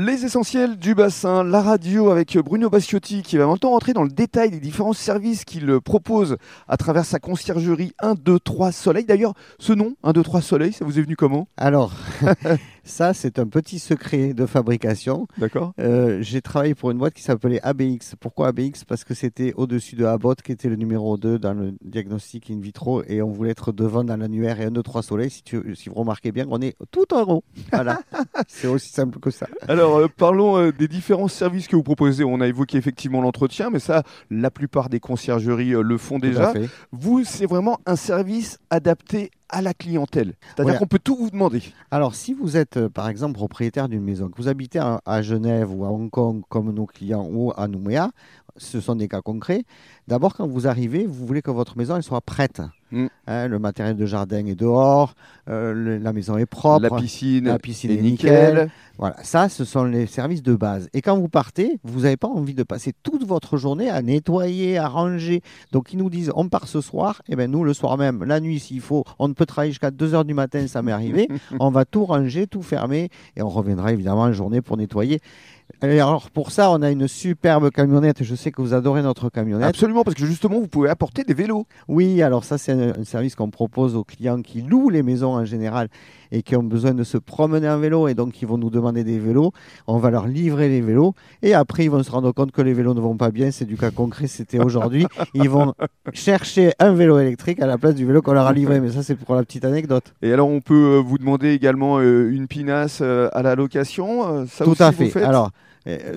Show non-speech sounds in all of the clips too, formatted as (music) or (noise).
Les essentiels du bassin, la radio avec Bruno Basciotti qui va maintenant entrer dans le détail des différents services qu'il propose à travers sa conciergerie 1, 2, 3 Soleil. D'ailleurs, ce nom, 1, 2, 3 Soleil, ça vous est venu comment? Alors, (laughs) ça c'est un petit secret de fabrication. D'accord. Euh, j'ai travaillé pour une boîte qui s'appelait ABX. Pourquoi ABX Parce que c'était au-dessus de Abbott qui était le numéro 2 dans le diagnostic in vitro et on voulait être devant dans l'annuaire et 1, 2, 3 Soleil. Si, tu, si vous remarquez bien, on est tout en haut. Voilà, (laughs) c'est aussi simple que ça. Alors, euh, parlons euh, des différents services que vous proposez. On a évoqué effectivement l'entretien, mais ça, la plupart des conciergeries le font Tout déjà. Vous, c'est vraiment un service adapté à la clientèle. C'est-à-dire Voilà. qu'on peut tout vous demander. Alors, si vous êtes, euh, par exemple, propriétaire d'une maison, que vous habitez à, à Genève ou à Hong Kong, comme nos clients, ou à Nouméa, ce sont des cas concrets. D'abord, quand vous arrivez, vous voulez que votre maison elle soit prête. Mm. Hein, le matériel de jardin est dehors, euh, le- la maison est propre. la piscine, la piscine est est nickel. nickel. Voilà, ça, ce sont les services de base. Et quand vous partez, vous n'avez pas envie de passer toute votre journée à nettoyer, à ranger. Donc, ils nous disent, on part ce soir. Et bien, nous, le soir même, la nuit, s'il faut, on peut travailler jusqu'à 2 heures du matin, ça m'est arrivé. (laughs) on va tout ranger, tout fermer. Et on reviendra évidemment en journée pour nettoyer. Et alors, pour ça, on a une superbe camionnette. Je sais que vous adorez notre camionnette. Absolument, parce que justement, vous pouvez apporter des vélos. Oui, alors ça, c'est un, service qu'on propose aux clients qui louent les maisons en général et qui ont besoin de se promener en vélo et donc ils vont nous demander des vélos. On va leur livrer les vélos et après ils vont se rendre compte que les vélos ne vont pas bien. C'est du cas concret, c'était aujourd'hui. (laughs) Ils vont chercher un vélo électrique à la place du vélo qu'on leur a livré. Mais ça, c'est pour la petite anecdote. Et alors, on peut euh, vous demander également euh, une pinasse euh, à la location. ça Tout aussi, à vous fait. faites? Alors,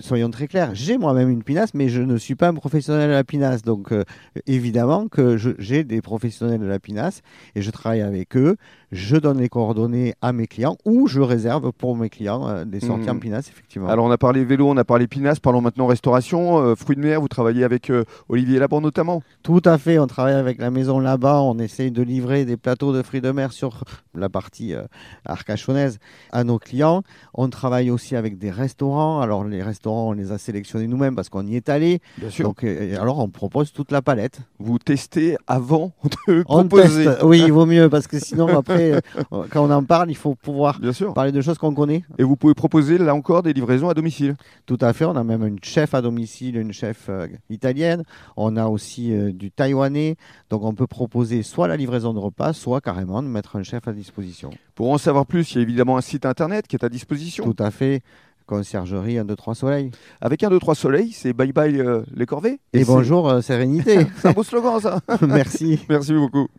soyons très clairs, j'ai moi-même une pinasse, mais je ne suis pas un professionnel de la pinasse. Donc, euh, évidemment que j'ai des professionnels de la pinasse et je travaille avec eux. Je donne les coordonnées à mes clients ou je réserve pour mes clients euh, des sorties en pinasse, effectivement. Alors, on a parlé vélo, on a parlé pinasse. Parlons maintenant restauration. euh, fruits de mer, vous travaillez avec euh, Olivier Laban notamment. Tout à fait. On travaille avec la maison là-bas. On essaye de livrer des plateaux de fruits de mer sur la partie euh, arcachonnaise à nos clients. On travaille aussi avec des restaurants. Alors, les restaurants, on les a sélectionnés nous-mêmes parce qu'on y est allé. Bien sûr. Donc, euh, alors, on propose toute la palette. vous testez avant (laughs) de On proposer. teste. Oui, il vaut mieux parce que sinon, (laughs) après, euh, quand on en parle, il faut pouvoir Bien sûr. parler de choses qu'on connaît. Et vous pouvez proposer là encore des livraisons à domicile. Tout à fait. On a même une chef à domicile, une chef euh, italienne. On a aussi euh, du taïwanais. Donc, on peut proposer soit la livraison de repas, soit carrément de mettre un chef à disposition. Pour en savoir plus, il y a évidemment un site internet qui est à disposition. Tout à fait. Conciergerie 1, 2, 3 soleil. Avec un, deux, trois soleils, c'est bye bye euh, les corvées. Et, bonjour, euh, sérénité. (laughs) C'est un beau slogan ça. (laughs) Merci. Merci beaucoup.